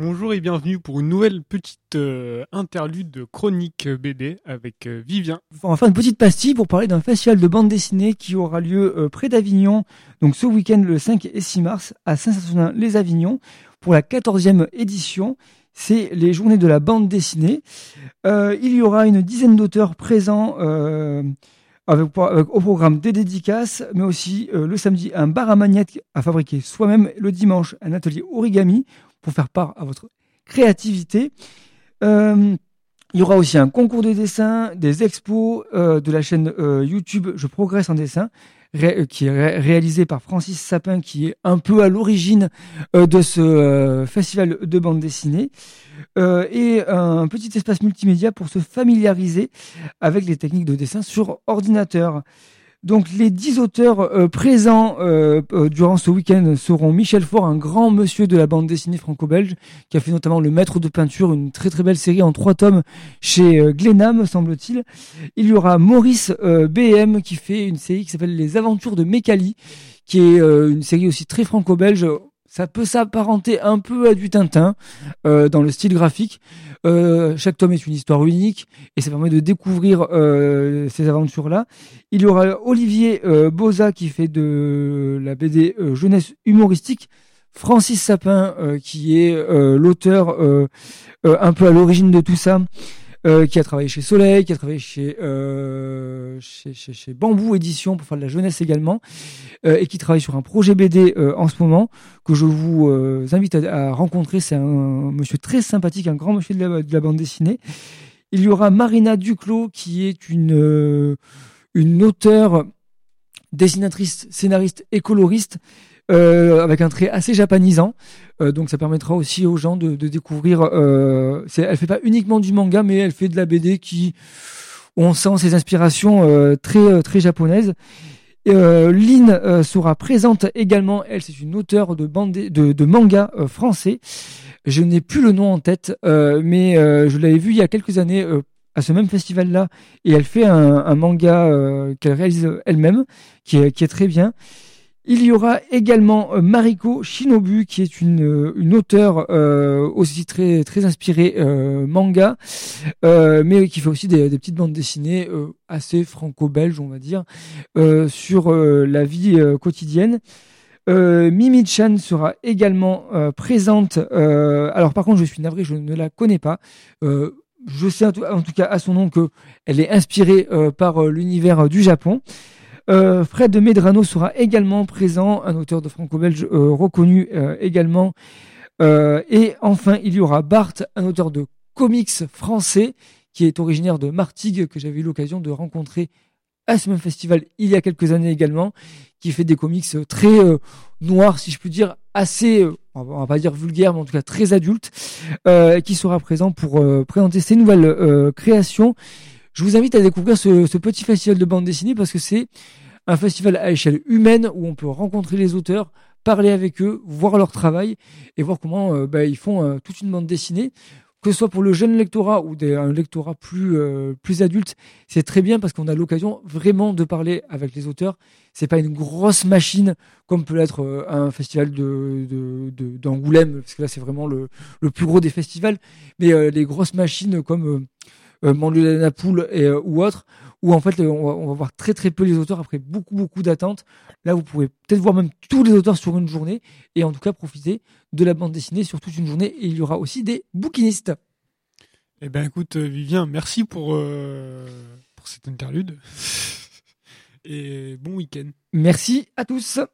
bonjour et bienvenue pour une nouvelle petite euh, interlude de chronique BD avec euh, Vivien. On va faire une petite pastille pour parler d'un festival de bande dessinée qui aura lieu euh, près d'Avignon, donc ce week-end le 5 et 6 mars à Saint-Saturnin-les-Avignon pour la 14e édition. C'est les journées de la bande dessinée. il y aura une dizaine d'auteurs présents au programme des dédicaces, mais aussi le samedi un bar à magnettes à fabriquer soi-même, le dimanche un atelier origami pour faire part à votre créativité. Euh, il y aura aussi un concours de dessin, des expos euh, de la chaîne euh, YouTube Je progresse en dessin, qui est réalisé par Francis Sapin, qui est un peu à l'origine de ce festival de bande dessinée, et un petit espace multimédia pour se familiariser avec les techniques de dessin sur ordinateur. Donc les dix auteurs euh, présents euh, euh, durant ce week-end seront Michel Faure, un grand monsieur de la bande dessinée franco-belge, qui a fait notamment Le Maître de peinture, une très très belle série en trois tomes chez Glénat, semble-t-il. Il y aura Maurice BM qui fait une série qui s'appelle Les Aventures de Mécali, qui est une série aussi très franco-belge ça peut s'apparenter un peu à du Tintin euh, dans le style graphique. Euh, chaque tome est une histoire unique et ça permet de découvrir euh, ces aventures-là. Il y aura Olivier Boza qui fait de la BD jeunesse humoristique. Francis Sapin qui est l'auteur un peu à l'origine de tout ça. Euh, qui a travaillé chez Soleil, qui a travaillé chez, euh, chez, chez, chez, Bambou Édition pour faire de la jeunesse également, euh, et qui travaille sur un projet BD euh, en ce moment que je vous euh, invite à, à rencontrer. C'est un, monsieur très sympathique, un grand monsieur de la, de la, bande dessinée. Il y aura Marina Duclos qui est une une auteure, dessinatrice, scénariste et coloriste euh, avec un trait assez japonisant. Euh, donc ça permettra aussi aux gens de, découvrir. Euh, elle fait pas uniquement du manga, mais elle fait de la BD qui, on sent ses inspirations euh, très très japonaises. Euh, Lynn sera présente également. Elle, c'est une auteure de, bande de, manga français. Je n'ai plus le nom en tête, mais je l'avais vu il y a quelques années à ce même festival-là, et elle fait un, manga qu'elle réalise elle-même, qui est très bien. Il y aura également euh, Mariko Shinobu, qui est une, euh, auteure euh, aussi très inspirée manga, mais qui fait aussi des, des petites bandes dessinées assez franco-belges, on va dire, sur la vie quotidienne. Mimi Chan sera également présente. alors par contre, je suis navré, je ne la connais pas. je sais en tout, en tout, cas à son nom que elle est inspirée par l'univers du Japon. Euh, Fred Medrano sera également présent, un auteur de franco-belge euh, reconnu euh, également. et enfin, il y aura Bart, un auteur de comics français qui est originaire de Martigues, que j'avais eu l'occasion de rencontrer à ce même festival il y a quelques années également, qui fait des comics très noirs, si je puis dire, assez, on va pas dire vulgaires, mais en tout cas très adultes, qui sera présent pour présenter ses nouvelles créations. Je vous invite à découvrir ce, petit festival de bande dessinée parce que c'est un festival à échelle humaine où on peut rencontrer les auteurs, parler avec eux, voir leur travail et voir comment euh, bah, ils font euh, toute une bande dessinée. Que ce soit pour le jeune lectorat ou un lectorat plus euh, plus adulte, c'est très bien parce qu'on a l'occasion vraiment de parler avec les auteurs. C'est pas une grosse machine comme peut l'être un festival de d'Angoulême parce que là c'est vraiment le, le plus gros des festivals. Mais les grosses machines comme euh, Mandela Poule et, euh, ou autre, où en fait on va, on va, voir très très peu les auteurs après beaucoup beaucoup d'attentes. Là, vous pouvez peut-être voir même tous les auteurs sur une journée et en tout cas profiter de la bande dessinée sur toute une journée. Et il y aura aussi des bouquinistes. Eh ben écoute euh, Vivien, merci pour euh, pour cette interlude et bon week-end. Merci à tous.